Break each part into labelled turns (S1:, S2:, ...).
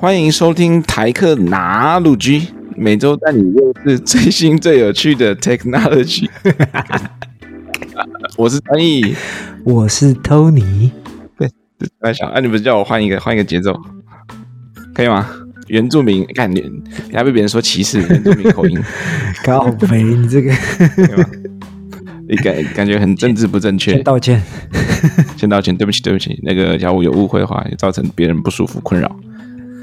S1: 欢迎收听台客拿鲁居每周带你认识最新最有趣的 technology。我是张毅，
S2: 我是 Tony。
S1: 对，在想，哎、啊，你不是叫我换一个换一个节奏，可以吗？原住民，看你，你还被别人说歧视原住民口音，
S2: 高肥，你这个，
S1: 你感感觉很政治不正确，
S2: 先道歉，
S1: 先道歉，对不起，对不起，那个小五有误会的话，也造成别人不舒服困扰，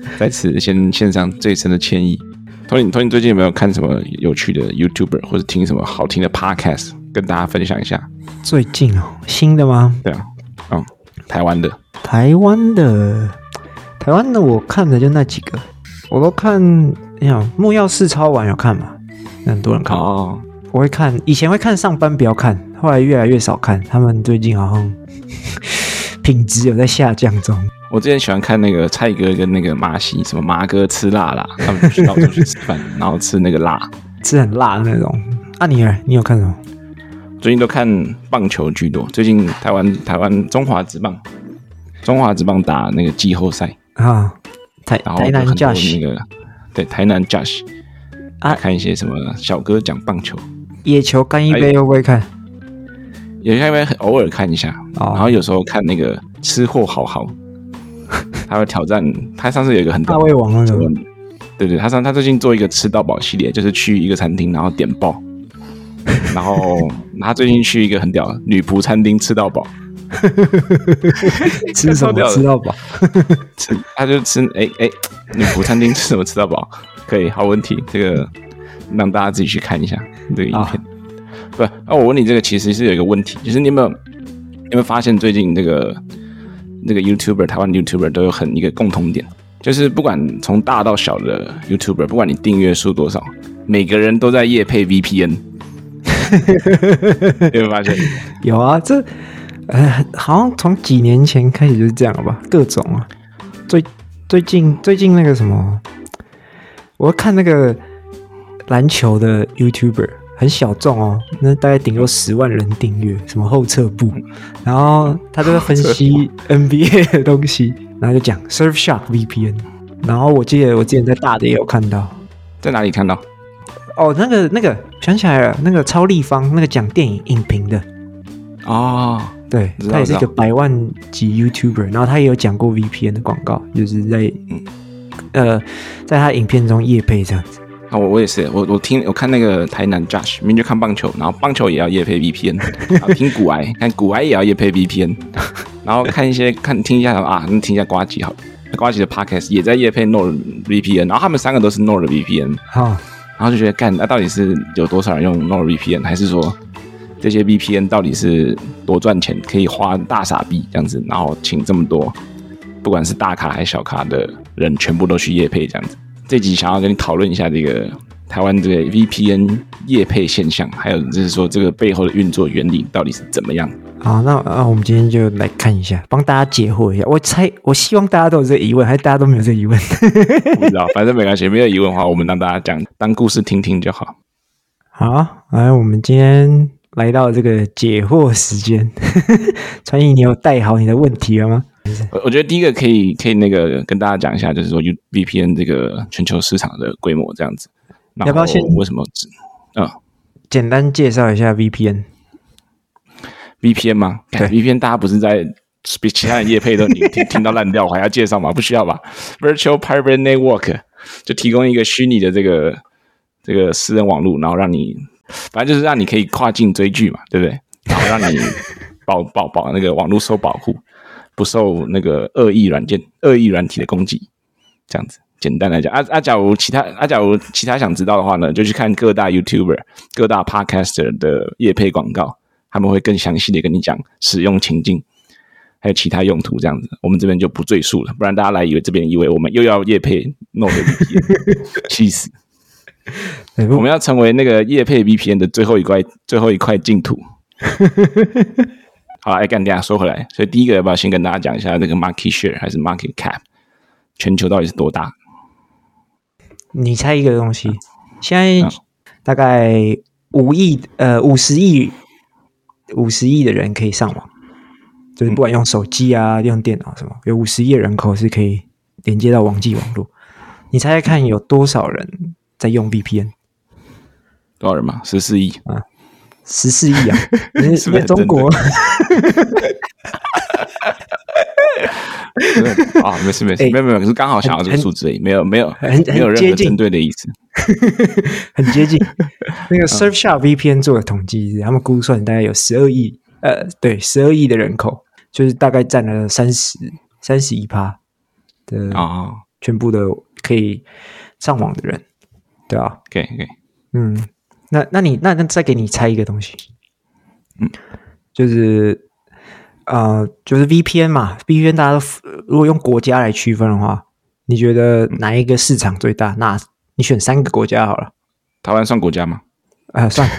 S1: 在此先献上最深的歉意。Tony，Tony 最近有没有看什么有趣的 YouTuber 或者听什么好听的 Podcast，跟大家分享一下？
S2: 最近哦，新的吗？
S1: 对啊，嗯，台湾的，
S2: 台湾的，台湾的，我看的就那几个。我都看，你想木曜四超玩有看吗？很多人看哦。我会看，以前会看上班不要看，后来越来越少看。他们最近好像品质有在下降中。
S1: 我之前喜欢看那个蔡哥跟那个马西，什么马哥吃辣啦，他们去到处去吃饭，然后吃那个辣，
S2: 吃很辣的那种。啊你，你你有看什么？
S1: 最近都看棒球居多。最近台湾台湾中华职棒，中华职棒打那个季后赛啊。
S2: 台台南 Josh
S1: 那个，对台南 Josh 啊，看一些什么小哥讲棒球，
S2: 野球干一杯会不会看？
S1: 野球干一杯偶尔看一下，哦，然后有时候看那个吃货好好，他会挑战，他上次有一个很
S2: 大胃王那个，
S1: 对对，他上他最近做一个吃到饱系列，就是去一个餐厅然后点爆，然后他最近去一个很屌的女仆餐厅吃到饱。
S2: 吃什么吃到饱？
S1: 吃他就吃哎哎，女仆餐厅吃什么吃到饱？可以，好问题，这个让大家自己去看一下这个影片。啊不，那我问你，这个其实是有一个问题，就是你有没有有没有发现最近这个那个 YouTuber 台湾 YouTuber 都有很一个共同点，就是不管从大到小的 YouTuber，不管你订阅数多少，每个人都在夜配 VPN。有没有发现？
S2: 有啊，这。呃，好像从几年前开始就是这样吧？各种啊，最最近最近那个什么，我看那个篮球的 YouTuber 很小众哦，那大概顶多十万人订阅，什么后撤步，然后他就会分析 NBA 的东西，然后就讲 Surfshark VPN，然后我记得我之前在大的也有看到，
S1: 在哪里看到？
S2: 哦，那个那个想起来了，那个超立方那个讲电影影评的
S1: 哦。
S2: 对，他也是一个百万级 YouTuber，然后他也有讲过 VPN 的广告，就是在呃，在他影片中夜配这样子。
S1: 啊，我我也是，我我听我看那个台南 Josh，明明就看棒球，然后棒球也要夜配 VPN，然后听古癌，看古癌也要夜配 VPN，然后看一些看听一下啊，那听一下瓜吉好，了，瓜吉的 Podcast 也在夜配 NordVPN，然后他们三个都是 NordVPN，好，然后就觉得干，那到底是有多少人用 NordVPN，还是说？这些 VPN 到底是多赚钱？可以花大傻币这样子，然后请这么多，不管是大咖还是小咖的人，全部都去夜配这样子。这集想要跟你讨论一下这个台湾这个 VPN 业配现象，还有就是说这个背后的运作原理到底是怎么样？
S2: 好，那那我们今天就来看一下，帮大家解惑一下。我猜，我希望大家都有这个疑问，还是大家都没有这个疑问？
S1: 不知道，反正没关系，没有疑问的话，我们让大家讲，当故事听听就好。
S2: 好，来，我们今天。来到这个解惑时间，传译，你有带好你的问题了吗？
S1: 我我觉得第一个可以可以那个跟大家讲一下，就是说 U VPN 这个全球市场的规模这样子。
S2: 要不要先
S1: 为什么？嗯，
S2: 简单介绍一下 VPN。
S1: VPN 吗？对，VPN 大家不是在比其他人业配都你听听到烂掉，还要介绍吗？不需要吧？Virtual Private Network 就提供一个虚拟的这个这个私人网络，然后让你。反正就是让你可以跨境追剧嘛，对不对？然后让你保保保那个网络受保护，不受那个恶意软件、恶意软体的攻击。这样子，简单来讲，啊啊，假如其他啊，假如其他想知道的话呢，就去看各大 YouTuber、各大 Podcaster 的业配广告，他们会更详细的跟你讲使用情境，还有其他用途。这样子，我们这边就不赘述了，不然大家来以为这边以为我们又要业配 NordVPN，气死！我们要成为那个业配 VPN 的最后一块最后一块净土。好，来干掉，说回来，所以第一个要不要先跟大家讲一下这个 market share 还是 market cap？全球到底是多大？
S2: 你猜一个东西，现在大概五亿呃五十亿五十亿的人可以上网，就是不管用手机啊用电脑什么，有五十亿人口是可以连接到网际网络。你猜猜看，有多少人在用 VPN？
S1: 多少人嘛？十四亿
S2: 啊，十四亿啊！
S1: 是不是
S2: 中国？
S1: 啊，没事没事，没有没有，可是刚好想要这个数字而已，没有没有
S2: 很
S1: 很有任何针对的意思，
S2: 很接近。那个 Surfshark VPN 做的统计，他们估算大概有十二亿，呃，对，十二亿的人口，就是大概占了三十三十一趴的啊，全部的可以上网的人，对啊
S1: ，OK OK，
S2: 嗯，那那你那那再给你猜一个东西，
S1: 嗯，
S2: 就是。呃，就是 VPN 嘛，VPN 大家都如果用国家来区分的话，你觉得哪一个市场最大？那你选三个国家好了。
S1: 台湾算国家吗？
S2: 啊、呃，算。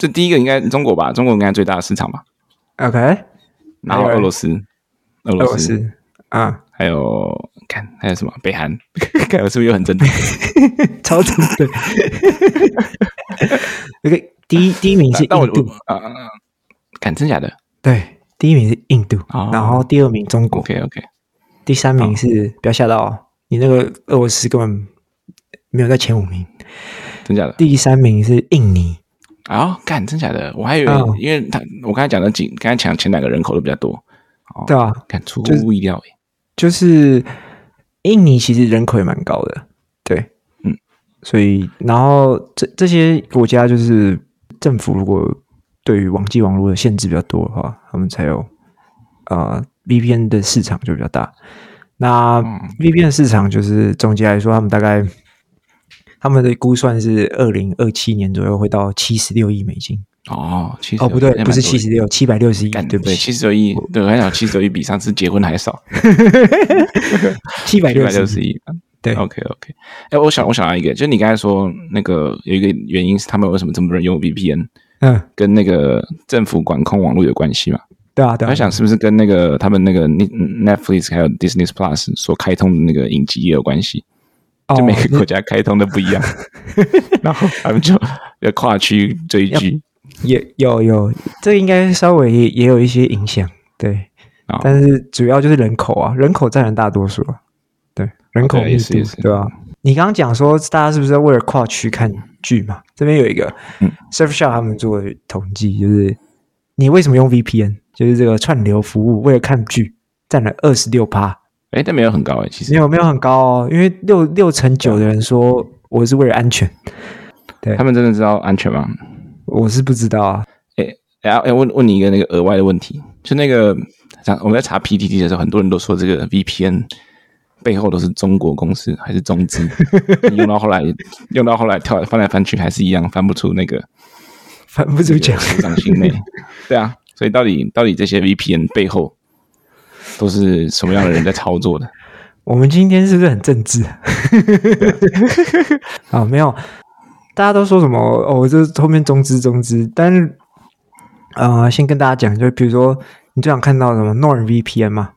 S1: 这第一个应该中国吧？中国应该最大的市场吧
S2: ？OK。
S1: 然后俄罗斯，俄罗斯，
S2: 斯啊，
S1: 还有看还有什么？北韩，看我是不是又很针对？
S2: 超针对。OK。第一第一名是印度
S1: 啊，敢真假的？
S2: 对，第一名是印度，然后第二名中国
S1: ，OK OK，
S2: 第三名是不要吓到哦，你那个俄罗斯根本没有在前五名，
S1: 真假的？
S2: 第三名是印尼
S1: 啊，敢真假的？我还以为，因为他我刚才讲的几，刚才讲前两个人口都比较多，
S2: 对啊，
S1: 看出乎意料诶，
S2: 就是印尼其实人口也蛮高的，对，
S1: 嗯，
S2: 所以然后这这些国家就是。政府如果对于网际网络的限制比较多的话，他们才有啊、呃、VPN 的市场就比较大。那 VPN 的市场就是总结来说，他们大概他们的估算是二零二七年左右会到七十六亿美金。
S1: 哦，七
S2: 哦不对，不是七十六，七百六十一，对不对？
S1: 七十六亿，对，我还想七十六亿比上次结婚还少，
S2: 七百六十一。对
S1: ，OK OK，哎，我想我想到一个，就是你刚才说那个有一个原因是他们为什么这么多人用 VPN，
S2: 嗯，
S1: 跟那个政府管控网络有关系嘛？
S2: 对啊，对啊。
S1: 我想是不是跟那个他们那个 Netflix 还有 Disney Plus 所开通的那个影集也有关系？就每个国家开通的不一样，然后他们就要跨区追剧，
S2: 也有有，这个应该稍微也也有一些影响，对，但是主要就是人口啊，人口占了大多数啊。人口密度，对吧？你刚刚讲说，大家是不是在为了跨区看剧嘛？这边有一个 Surfshark 他们做的统计，就是你为什么用 VPN？就是这个串流服务，为了看剧占了二十六趴。
S1: 哎，但没有很高哎，其实
S2: 没有没有很高哦，因为六六成九的人说我是为了安全。对，
S1: 他们真的知道安全吗？
S2: 我是不知道啊。
S1: 哎哎哎，问问你一个那个额外的问题，就那个我们在查 PTT 的时候，很多人都说这个 VPN。背后都是中国公司还是中资？用到后来，用到后来跳翻来翻去还是一样翻不出那个，
S2: 翻不出讲
S1: 掌心内。对啊，所以到底到底这些 VPN 背后都是什么样的人在操作的？
S2: 我们今天是不是很政治？啊，没有，大家都说什么哦？这后面中资中资，但是啊、呃，先跟大家讲，就比如说你最想看到什么 NordVPN 嘛，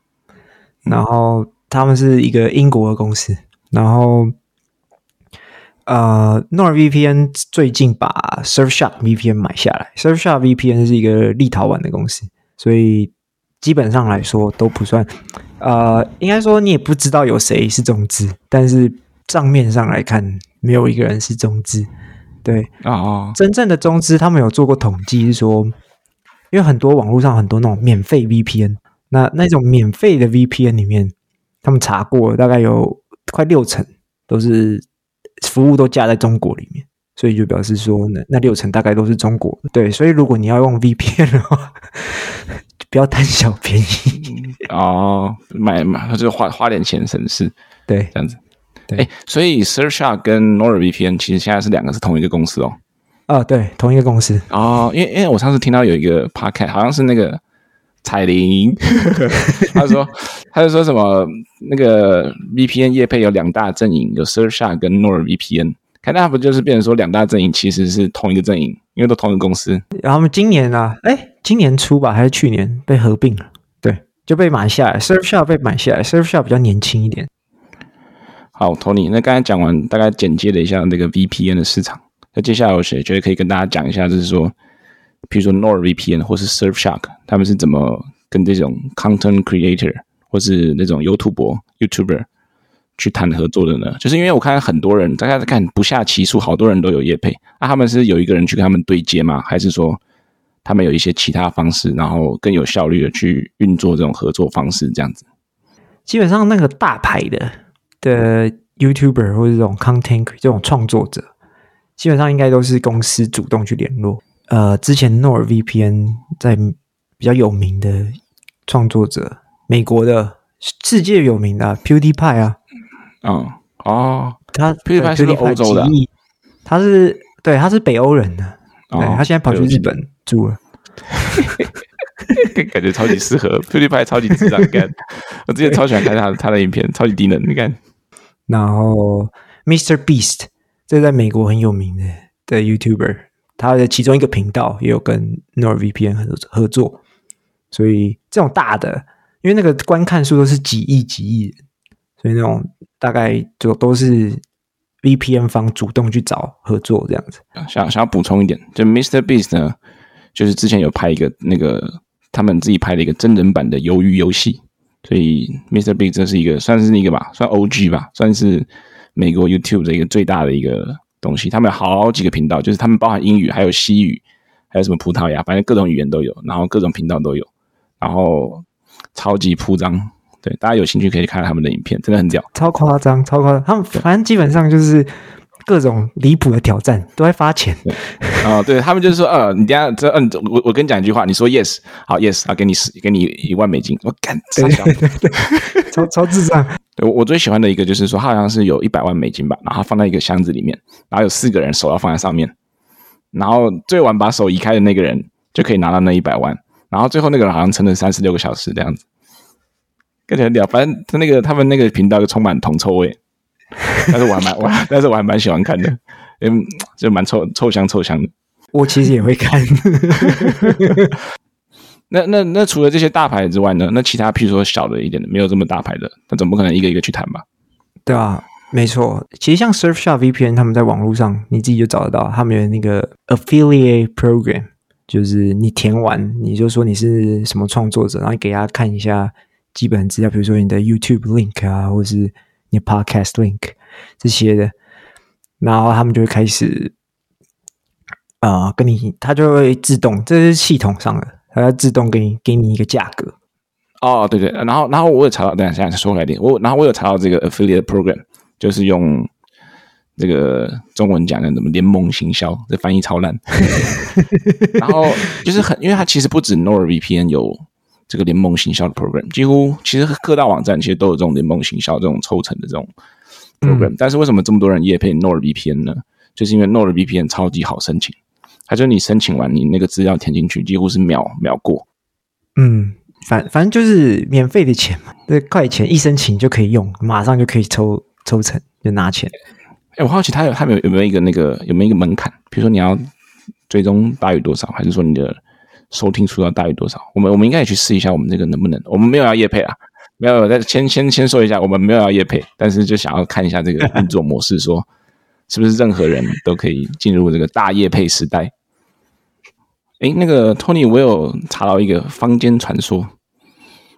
S2: 然后。他们是一个英国的公司，然后呃，NordVPN 最近把 Surfshark VPN 买下来。Surfshark VPN 是一个立陶宛的公司，所以基本上来说都不算。呃，应该说你也不知道有谁是中资，但是账面上来看，没有一个人是中资。对
S1: 啊，哦、
S2: 真正的中资，他们有做过统计，是说，因为很多网络上很多那种免费 VPN，那那种免费的 VPN 里面。他们查过，大概有快六成都是服务都架在中国里面，所以就表示说，那那六成大概都是中国。对，所以如果你要用 VPN 的话，不要贪小便宜
S1: 哦，买买就花花点钱省事。
S2: 对，
S1: 这样子。对，哎，所以 Surfshark 跟 NordVPN 其实现在是两个是同一个公司哦。
S2: 啊、哦，对，同一个公司。
S1: 哦，因为因为我上次听到有一个 podcast，好像是那个。彩铃，他说，他就说什么那个 VPN 业配有两大阵营，有 Surfshark 跟 NordVPN，看那不就是变成说两大阵营其实是同一个阵营，因为都同一个公司。
S2: 然后他们今年啊，哎，今年初吧，还是去年被合并了，对，就被买下来。Surfshark 被买下来，Surfshark 比较年轻一点。
S1: 好，Tony，那刚才讲完，大概简介了一下那个 VPN 的市场，那接下来我觉得可以跟大家讲一下，就是说。比如说 NordVPN 或是 Surfshark，他们是怎么跟这种 content creator 或是那种 YouTuber YouTuber 去谈合作的呢？就是因为我看很多人，大家在看不下其数，好多人都有业配。那、啊、他们是有一个人去跟他们对接吗？还是说他们有一些其他方式，然后更有效率的去运作这种合作方式？这样子，
S2: 基本上那个大牌的的 YouTuber 或者这种 content 这种创作者，基本上应该都是公司主动去联络。呃，之前 NordVPN 在比较有名的创作者，美国的世界有名的、啊、PewDiePie 啊，
S1: 嗯，哦，
S2: 他
S1: PewDiePie 是欧洲的，
S2: 他是对，他是北欧人的，哦、对，他现在跑去日本住了，
S1: 感觉超级适合 PewDiePie，超级智障干，我之前超喜欢看他他的影片，超级低能，你看，
S2: 然后 Mr Beast，这在美国很有名的的 YouTuber。他的其中一个频道也有跟 NordVPN 合合作，所以这种大的，因为那个观看数都是几亿几亿，所以那种大概就都是 VPN 方主动去找合作这样子。
S1: 想想要补充一点，就 Mr Beast 呢，就是之前有拍一个那个他们自己拍的一个真人版的鱿鱼游戏，所以 Mr Beast 这是一个算是一个吧，算 OG 吧，算是美国 YouTube 的一个最大的一个。东西，他们有好几个频道，就是他们包含英语，还有西语，还有什么葡萄牙，反正各种语言都有，然后各种频道都有，然后超级铺张，对，大家有兴趣可以看他们的影片，真的很屌，
S2: 超夸张，超夸张，他们反正基本上就是各种离谱的挑战都在发钱，
S1: 啊、哦，对他们就是说，呃，你等下这，嗯，我我跟你讲一句话，你说 yes，好 yes，啊，给你十，给你一万美金，我干，超小，
S2: 超超智障。
S1: 我我最喜欢的一个就是说，他好像是有一百万美金吧，然后放在一个箱子里面，然后有四个人手要放在上面，然后最晚把手移开的那个人就可以拿到那一百万，然后最后那个人好像撑了三十六个小时这样子，看起来很屌。反正他那个他们那个频道就充满铜臭味，但是我还蛮我，但是我还蛮喜欢看的，嗯，就蛮臭臭香臭香的。
S2: 我其实也会看。
S1: 那那那除了这些大牌之外呢？那其他譬如说小的一点的，没有这么大牌的，那总不可能一个一个去谈吧？
S2: 对啊，没错。其实像 Surfshark VPN，他们在网络上你自己就找得到，他们有那个 Affiliate Program，就是你填完你就说你是什么创作者，然后你给他看一下基本资料，比如说你的 YouTube link 啊，或者是你的 Podcast link 这些的，然后他们就会开始啊、呃，跟你，他就会自动，这是系统上的。它要自动给你给你一个价格
S1: 哦，对对，然后然后我有查到，等一下再说回来点，我然后我有查到这个 affiliate program，就是用这个中文讲的怎么联盟行销，这翻译超烂。然后就是很，因为它其实不止 NordVPN 有这个联盟行销的 program，几乎其实各大网站其实都有这种联盟行销这种抽成的这种 program，嗯。但是为什么这么多人也配 NordVPN 呢？就是因为 NordVPN 超级好申请。它就你申请完，你那个资料填进去，几乎是秒秒过。
S2: 嗯，反反正就是免费的钱嘛，这快钱一申请就可以用，马上就可以抽抽成，就拿钱。
S1: 哎，我好奇他有他有有没有一个那个有没有一个门槛？比如说你要追踪大于多少，还是说你的收听数要大于多少？我们我们应该也去试一下，我们这个能不能？我们没有要业配啊，没有。再先先先说一下，我们没有要业配，但是就想要看一下这个运作模式，说是不是任何人都可以进入这个大业配时代。诶，那个 Tony，我有查到一个坊间传说，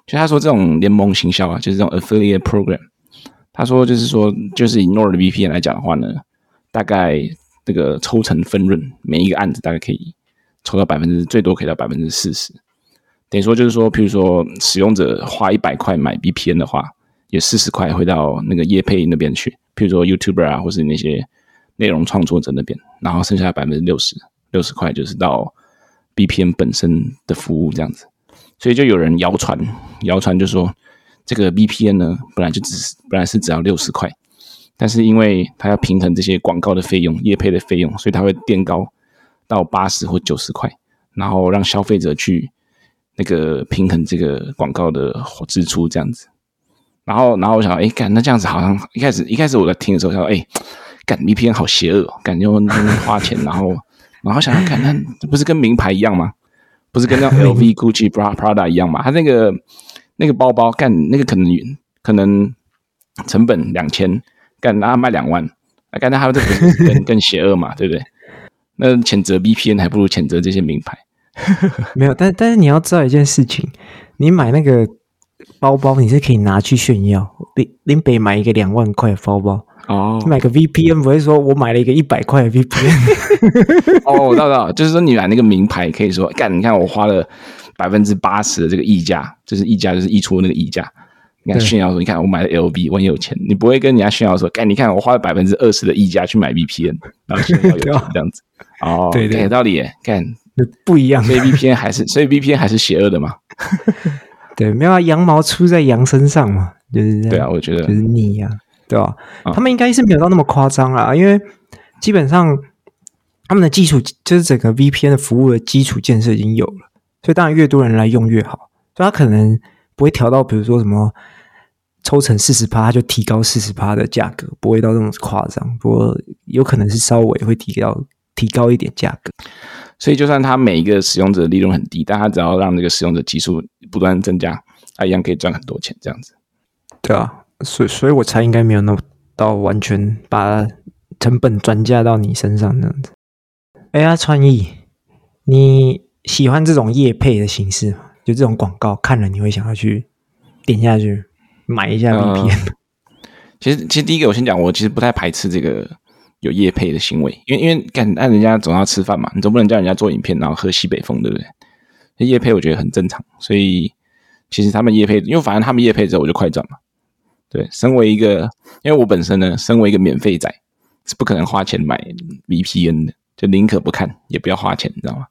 S1: 就他说这种联盟行销啊，就是这种 affiliate program，他说就是说，就是以 NordVPN 来讲的话呢，大概这个抽成分润，每一个案子大概可以抽到百分之最多可以到百分之四十，等于说就是说，譬如说使用者花一百块买 VPN 的话，有四十块回到那个业配那边去，譬如说 YouTuber 啊，或是那些内容创作者那边，然后剩下百分之六十，六十块就是到。VPN 本身的服务这样子，所以就有人谣传，谣传就说这个 VPN 呢，本来就只是本来是只要六十块，但是因为它要平衡这些广告的费用、业配的费用，所以它会垫高到八十或九十块，然后让消费者去那个平衡这个广告的支出这样子。然后，然后我想，哎，干那这样子好像一开始一开始我在听的时候，想说，哎，干 VPN 好邪恶哦，感觉我花钱，然后。然后想想看，那不是跟名牌一样吗？不是跟那 LV、Gucci、Prada 一样吗？他那个那个包包干那个可能可能成本两千，干那卖两万，那干那还有这不是更 更邪恶嘛？对不对？那谴责 VPN 还不如谴责这些名牌。
S2: 没有，但但是你要知道一件事情，你买那个包包，你是可以拿去炫耀。林林北买一个两万块的包包
S1: 哦，
S2: 你买个 VPN 不会说我买了一个一百块的 VPN。
S1: 哦，我知道，就是说你买那个名牌，可以说干，你看我花了百分之八十的这个溢价，就是溢价，就是溢出那个溢价。你看炫耀说，你看我买了 LV，我很有钱。你不会跟人家炫耀说，干，你看我花了百分之二十的溢价去买 VPN，然后炫耀有钱 这样子。哦，对对，有道理耶，干
S2: 不一样。
S1: 所以 VPN 还是，所以 VPN 还是邪恶的嘛？
S2: 对，没有啊，羊毛出在羊身上嘛，就是。
S1: 对啊，我觉得
S2: 就是你呀、啊，对吧？哦、他们应该是没有到那么夸张啦，因为基本上他们的基础就是整个 VPN 的服务的基础建设已经有了，所以当然越多人来用越好。所以他可能不会调到，比如说什么抽成四十趴，他就提高四十趴的价格，不会到这种夸张。不过有可能是稍微会提高提高一点价格。
S1: 所以，就算他每一个使用者的利润很低，但他只要让这个使用者基数不断增加，他一样可以赚很多钱。这样子，
S2: 对啊，所以，所以我才应该没有那么到完全把成本转嫁到你身上这样子。哎呀，创意，你喜欢这种业配的形式吗？就这种广告看了你会想要去点下去买一下 VPN？呃，
S1: 其实，其实第一个我先讲，我其实不太排斥这个。有夜配的行为，因为因为干按人家总要吃饭嘛，你总不能叫人家做影片然后喝西北风，对不对？夜配我觉得很正常，所以其实他们夜配，因为反正他们夜配之后我就快转嘛。对，身为一个，因为我本身呢，身为一个免费仔，是不可能花钱买 VPN 的，就宁可不看，也不要花钱，你知道吗？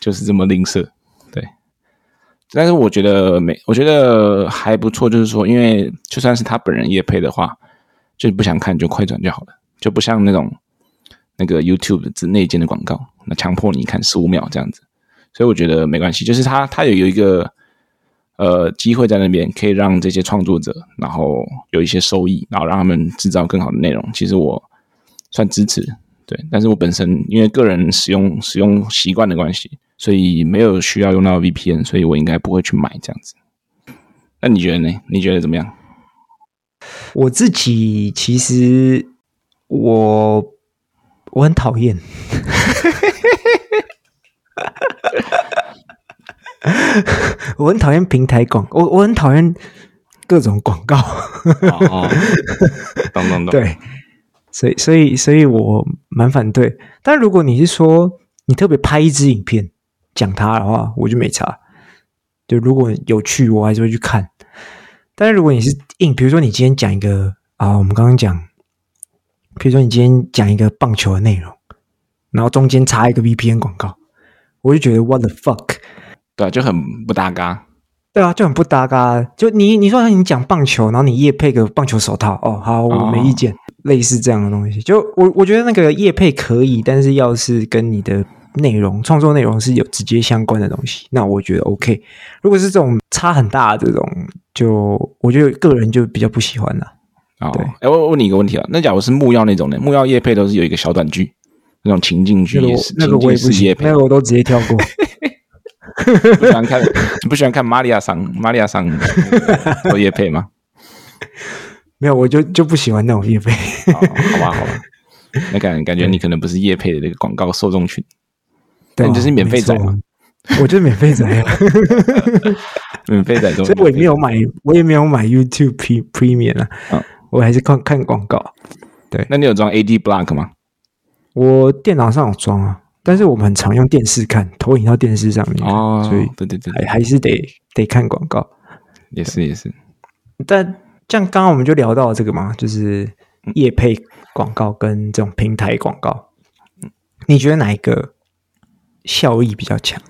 S1: 就是这么吝啬。但是我觉得没，我觉得还不错，就是说，因为就算是他本人业配的话，就是不想看就快转就好了。就不像那种那个 YouTube 之内建的广告，那强迫你看十五秒这样子，所以我觉得没关系。就是他他有有一个呃机会在那边，可以让这些创作者然后有一些收益，然后让他们制造更好的内容。其实我算支持，对。但是我本身因为个人使用使用习惯的关系，所以没有需要用到 VPN，所以我应该不会去买这样子。那你觉得呢？你觉得怎么样？
S2: 我自己其实。我我很讨厌，我很讨厌平台广，我我很讨厌各种广告。
S1: 哦，懂懂懂。
S2: 对，所以所以所以我蛮反对。但如果你是说你特别拍一支影片讲它的话，我就没差。就如果有趣，我还是会去看。但是如果你是硬，比如说你今天讲一个啊，我们刚刚讲。比如说，你今天讲一个棒球的内容，然后中间插一个 VPN 广告，我就觉得 What the fuck？
S1: 对，就很不搭嘎。
S2: 对啊，就很不搭嘎。就你你说你讲棒球，然后你夜配个棒球手套，哦，好，我没意见。哦、类似这样的东西，就我我觉得那个夜配可以，但是要是跟你的内容创作内容是有直接相关的东西，那我觉得 OK。如果是这种差很大的这种，就我觉得个人就比较不喜欢了。
S1: 哦，哎，我问你一个问题啊，那假如是木曜那种的，木曜夜配都是有一个小短剧，那种情境剧也是，
S2: 那个我也不喜欢，那个我都直接跳过。
S1: 不喜欢看，你 不喜欢看玛利亚桑，玛利亚桑做业配吗？
S2: 没有，我就就不喜欢那种叶配。
S1: 好吧，好吧，那感感觉你可能不是叶配的那个广告受众群，对，你就是免费仔嘛。
S2: 我就是免费仔啊，
S1: 免费仔，
S2: 所以我也没有买，我也没有买 YouTube Premium 啊。我还是看看广告，对。
S1: 那你有装 Ad Block 吗？
S2: 我电脑上有装啊，但是我们很常用电视看，投影到电视上面
S1: 哦，
S2: 所以
S1: 对对对，
S2: 还还是得得看广告，
S1: 也是也是。
S2: 但像刚刚我们就聊到这个嘛，就是业配广告跟这种平台广告，你觉得哪一个效益比较强？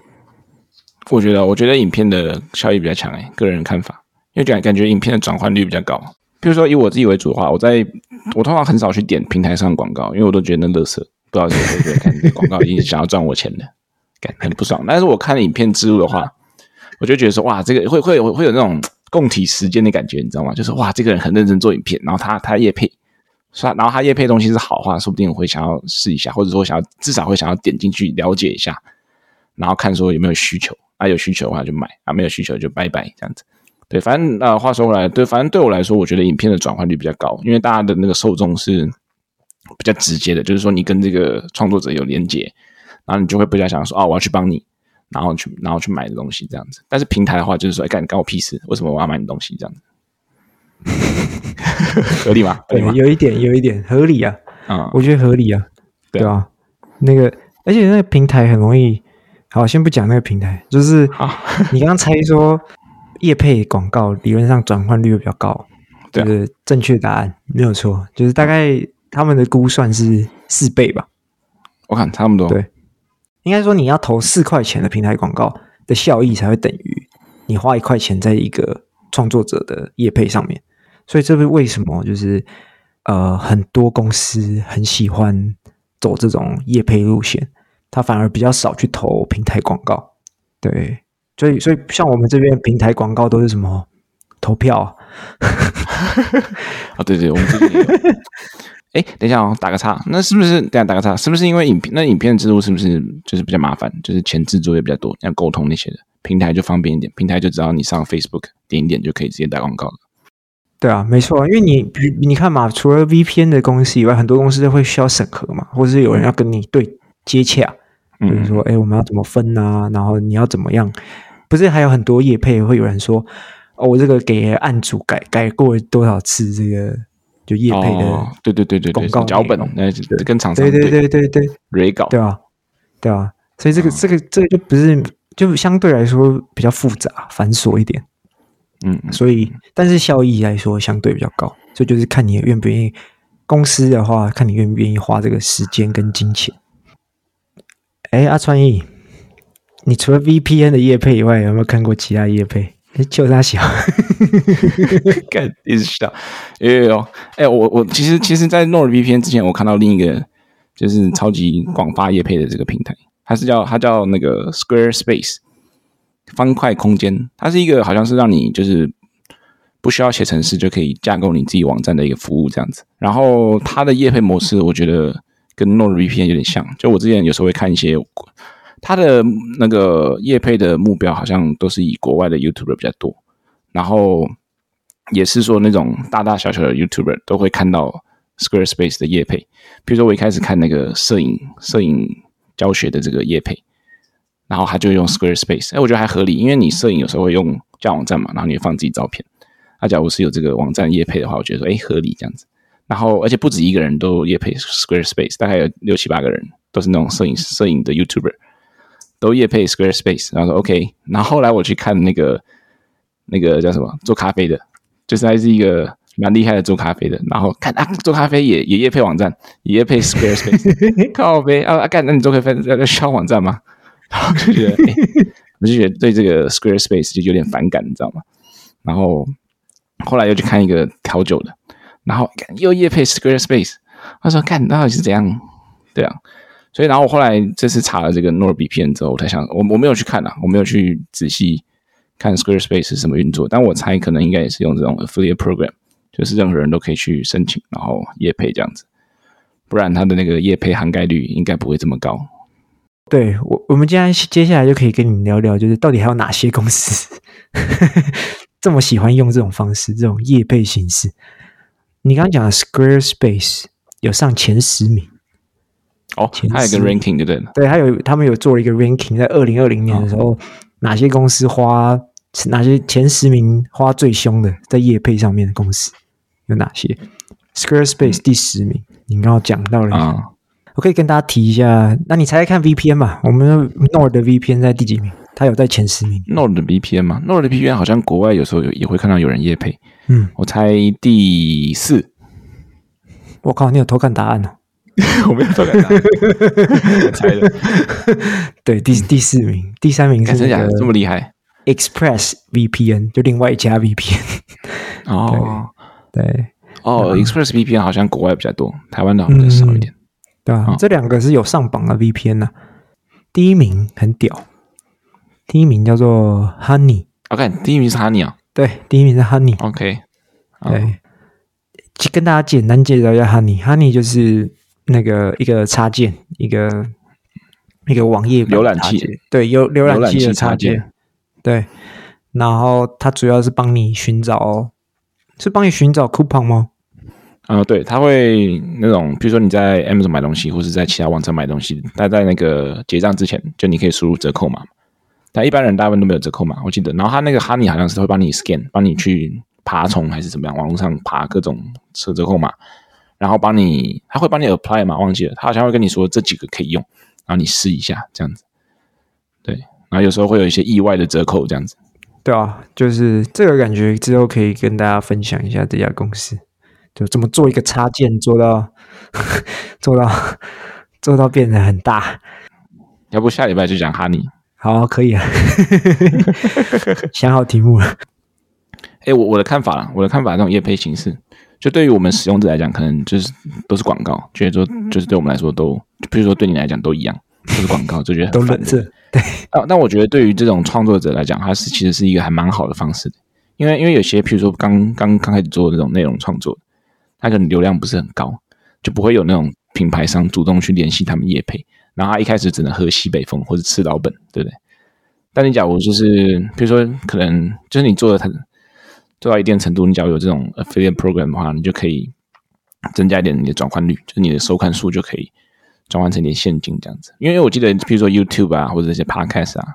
S1: 我觉得，我觉得影片的效益比较强诶，个人看法，因为感感觉影片的转换率比较高。比如说以我自己为主的话，我在我通常很少去点平台上广告，因为我都觉得那垃圾，不知道谁会不会看广告，已经想要赚我钱的，感很不爽。但是我看了影片植入的话，我就觉得说哇，这个会会会有那种共体时间的感觉，你知道吗？就是哇，这个人很认真做影片，然后他他业配，然后他业配东西是好话，说不定我会想要试一下，或者说想要至少会想要点进去了解一下，然后看说有没有需求，啊有需求的话就买，啊没有需求就拜拜这样子。对，反正、呃，话说回来，对，反正对我来说，我觉得影片的转换率比较高，因为大家的那个受众是比较直接的，就是说你跟这个创作者有连接，然后你就会比较想说，哦，我要去帮你，然后去然后去买的东西这样子。但是平台的话，就是说，哎，干你干我屁事？为什么我要买你东西？这样子 合理吗？
S2: 对，有一点，有一点合理啊。
S1: 嗯，
S2: 我觉得合理啊。对啊，那个，而且那个平台很容易。好，先不讲那个平台，就是你刚刚猜说业配广告理论上转换率会比较高，对、啊，就是正确答案没有错，就是大概他们的估算是四倍吧。
S1: 我看差不多。
S2: 对，应该说你要投四块钱的平台广告的效益才会等于你花一块钱在一个创作者的业配上面，所以这是为什么就是呃很多公司很喜欢走这种业配路线。他反而比较少去投平台广告，对，所以所以像我们这边平台广告都是什么投票啊？
S1: 啊，对对，我们这边有。哎，等一下哦，打个叉，那是不是？等下打个叉，是不是因为影片？那影片的制作是不是就是比较麻烦？就是前制作也比较多，要沟通那些的。平台就方便一点，平台就只要你上 Facebook 点一点就可以直接打广告了。
S2: 对啊，没错，因为你你看嘛，除了 VPN 的公司以外，很多公司都会需要审核嘛，或者是有人要跟你对接洽。比如说，哎、欸，我们要怎么分啊？然后你要怎么样？不是还有很多业配会有人说，哦，我这个给案主改改过多少次？这个就业配的、哦，
S1: 对对对对对，脚本，那跟厂商
S2: 对对对。对对
S1: 对。稿，
S2: 对啊，对啊，所以这个、哦、这个这个就不是，就相对来说比较复杂繁琐一点，嗯，所以但是效益来说相对比较高，所以就是看你愿不愿意，公司的话看你愿不愿意花这个时间跟金钱。哎，阿川义，你除了 VPN 的业配以外，有没有看过其他业配？哎，就他小，
S1: 干一直笑，有有有。哎，我我其实其实，在 NordVPN 之前，我看到另一个就是超级广发业配的这个平台，它是叫它叫那个 Squarespace 方块空间，它是一个好像是让你就是不需要写程式就可以架构你自己网站的一个服务这样子。然后它的业配模式，我觉得。跟 NordVPN 有点像，就我之前有时候会看一些，他的那个业配的目标好像都是以国外的 YouTuber 比较多，然后也是说那种大大小小的 YouTuber 都会看到 Squarespace 的业配，比如说我一开始看那个摄影摄影教学的这个业配，然后他就用 Squarespace，哎，我觉得还合理，因为你摄影有时候会用架网站嘛，然后你放自己照片，那假如是有这个网站业配的话，我觉得说哎合理这样子。然后，而且不止一个人都业配 Squarespace，大概有六七八个人，都是那种摄影摄影的 YouTuber，都业配 Squarespace。然后说 OK，然后后来我去看那个那个叫什么做咖啡的，就是还是一个蛮厉害的做咖啡的。然后看啊，做咖啡也也业配网站，也业配 Squarespace，靠啡啊啊干，那你做咖啡要要需要网站吗？然后就觉得，哎，我就觉得对这个 Squarespace 就有点反感，你知道吗？然后后来又去看一个调酒的。然后又夜配 Squarespace，他说：“看到底是怎样？对啊，所以然后我后来这次查了这个 NordVPN 之后，我才想，我我没有去看啊，我没有去仔细看 Squarespace 是什么运作，但我猜可能应该也是用这种 Affiliate Program，就是任何人都可以去申请，然后业配这样子，不然它的那个业配涵盖率应该不会这么高。
S2: 对我，我们今天接下来就可以跟你聊聊，就是到底还有哪些公司 这么喜欢用这种方式，这种业配形式。”你刚刚讲的 Squarespace 有上前十名
S1: 哦，还有一个 ranking 对不对？
S2: 对，还有他们有做了一个 ranking，在二零二零年的时候，哦、哪些公司花哪些前十名花最凶的在业配上面的公司有哪些？Squarespace 第十名，嗯、你刚刚讲到了，哦、我可以跟大家提一下。那你猜猜看 VPN 吧，我们 Nord 的 VPN 在第几名？它有在前十名。
S1: Nord 的 VPN 嘛？Nord 的 VPN 好像国外有时候有也会看到有人业配。嗯，我猜第四。
S2: 我靠，你有偷看答案哦？
S1: 我没有偷看答案，我猜的。
S2: 对，第第四名，第三名是
S1: 这么厉害
S2: ？Express VPN 就另外一家 VPN。
S1: 哦，
S2: 对，
S1: 哦，Express VPN 好像国外比较多，台湾的好像少一点。
S2: 对啊，这两个是有上榜的 VPN 呢。第一名很屌，第一名叫做 Honey。
S1: OK，第一名是 Honey 啊。
S2: 对，第一名是 Honey。
S1: OK，
S2: 对，跟大家简单介绍一下 Honey。Honey 就是那个一个插件，一个一个网页
S1: 浏览器，
S2: 对，有浏览器的插件。对，然后它主要是帮你寻找，是帮你寻找 coupon 吗？
S1: 啊、呃，对，它会那种，比如说你在 Amazon 买东西，或是在其他网站买东西，它在那个结账之前，就你可以输入折扣码。但一般人大部分都没有折扣码，我记得。然后它那个 Honey 好像是会帮你 scan，帮你去爬虫还是怎么样，网络上爬各种折折扣码，然后帮你，他会帮你 apply 嘛？忘记了，他好像会跟你说这几个可以用，然后你试一下这样子。对，然后有时候会有一些意外的折扣这样子。
S2: 对啊，就是这个感觉之后可以跟大家分享一下这家公司，就这么做一个插件做到 做到做到变得很大。
S1: 要不下礼拜就讲 Honey。
S2: 好，可以啊，想好题目了。
S1: 哎，我我的看法啦，我的看法，这种业配形式，就对于我们使用者来讲，可能就是都是广告，觉得说就是对我们来说都，比如说对你来讲都一样，都是广告，就觉得
S2: 都冷色。对，
S1: 那那我觉得对于这种创作者来讲，它是其实是一个还蛮好的方式，因为因为有些，譬如说刚刚刚开始做这种内容创作，它可能流量不是很高，就不会有那种品牌商主动去联系他们业配。然后他一开始只能喝西北风或者吃老本，对不对？但你假如就是，比如说，可能就是你做的很做到一定程度，你假如有这种 affiliate program 的话，你就可以增加一点你的转换率，就是你的收看数就可以转换成点现金这样子。因为我记得，比如说 YouTube 啊，或者这些 Podcast 啊，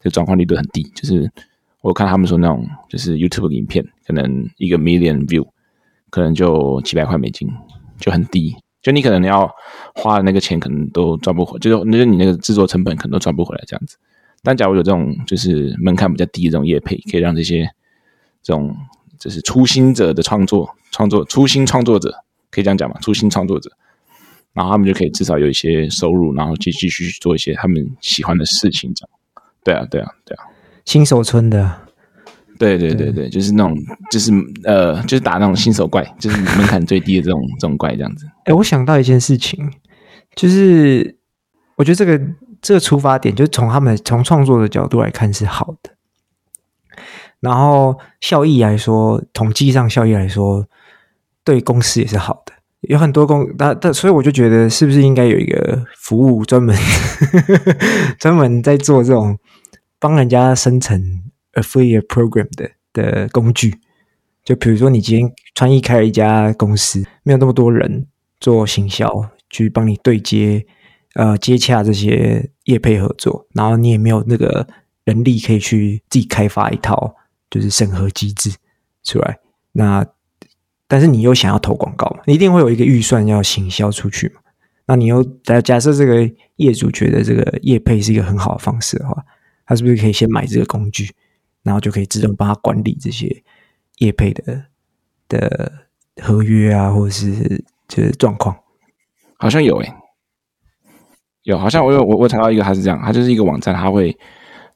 S1: 这转换率都很低。就是我看他们说那种，就是 YouTube 影片，可能一个 million view，可能就几百块美金，就很低。就你可能要花的那个钱，可能都赚不回，就是就是你那个制作成本可能都赚不回来这样子。但假如有这种就是门槛比较低的这种业配，可以让这些这种就是初心者的创作创作初心创作者可以这样讲嘛？初心创作者，然后他们就可以至少有一些收入，然后继继续去做一些他们喜欢的事情，这样。对啊，对啊，对啊，
S2: 新手村的。
S1: 对对对对，就是那种，就是呃，就是打那种新手怪，就是门槛最低的这种 这种怪这样子。
S2: 哎，我想到一件事情，就是我觉得这个这个出发点，就是从他们从创作的角度来看是好的，然后效益来说，统计上效益来说，对公司也是好的。有很多公，那但所以我就觉得，是不是应该有一个服务专门 专门在做这种帮人家生成。Affiliate program 的的工具，就比如说你今天创意开了一家公司，没有那么多人做行销，去帮你对接，呃，接洽这些业配合作，然后你也没有那个人力可以去自己开发一套就是审核机制出来。那但是你又想要投广告嘛，你一定会有一个预算要行销出去嘛。那你又假假设这个业主觉得这个业配是一个很好的方式的话，他是不是可以先买这个工具？然后就可以自动帮他管理这些业配的的合约啊，或者是就是状况，
S1: 好像有诶、有好像我有我我查到一个，他是这样，他就是一个网站，他会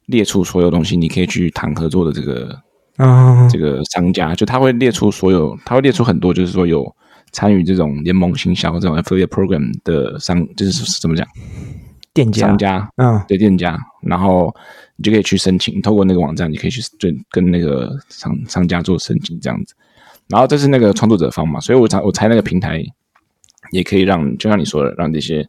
S1: 列出所有东西，你可以去谈合作的这个啊这个商家，就他会列出所有，他会列出很多，就是说有参与这种联盟行销这种 affiliate program 的商，就是怎么讲，
S2: 店家
S1: 商家，嗯，对店家，然后。你就可以去申请，透过那个网站，你可以去就跟那个商商家做申请这样子。然后这是那个创作者方嘛，所以我猜我猜那个平台也可以让，就像你说的，让这些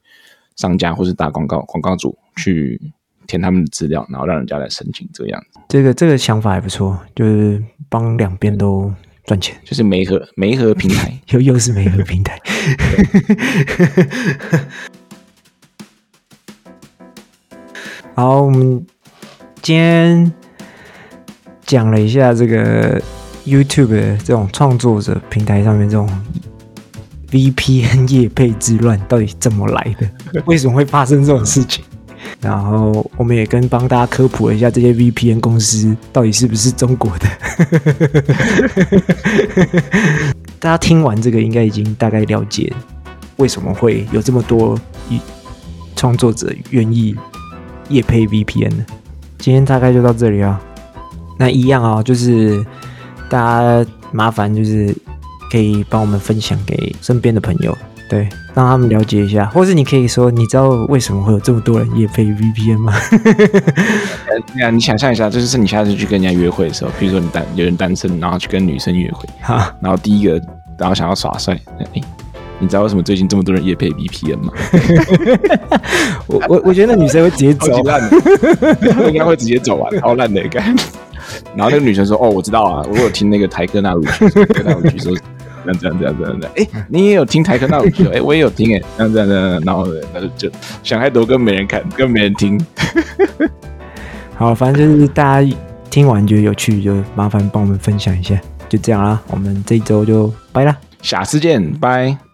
S1: 商家或是打广告广告主去填他们的资料，然后让人家来申请这样子。
S2: 这个这个想法还不错，就是帮两边都赚钱，
S1: 就是媒合媒合平台，
S2: 又又是媒合平台。好，我们。今天讲了一下这个 YouTube 的这种创作者平台上面这种 VPN 业配之乱到底怎么来的？为什么会发生这种事情？然后我们也跟帮大家科普了一下这些 VPN 公司到底是不是中国的。大家听完这个应该已经大概了解为什么会有这么多创作者愿意夜配 VPN 呢？今天大概就到这里啊，那一样啊，就是大家麻烦就是可以帮我们分享给身边的朋友，对，让他们了解一下，或是你可以说，你知道为什么会有这么多人夜配 VPN 吗？
S1: 那 你想象一下，就是你下次去跟人家约会的时候，比如说你单有人单身，然后去跟女生约会，哈，然后第一个然后想要耍帅，哎。你知道为什么最近这么多人夜配 VPN 吗？
S2: 我我我觉得那女生会直接走，
S1: 应该会直接走完，超烂的感觉。然后那个女生说：“哦，我知道啊，我有听那个台哥那鲁剧，台哥那鲁剧说这样这样这样这样的。哎，你也有听台客那鲁剧？哎，我也有听哎，这样这样这样。然后那就想太多，更没人看，更没人听。
S2: 好，反正就是大家听完觉得有趣，就麻烦帮我们分享一下，就这样啦。我们这一周就拜啦，
S1: 下次见，拜。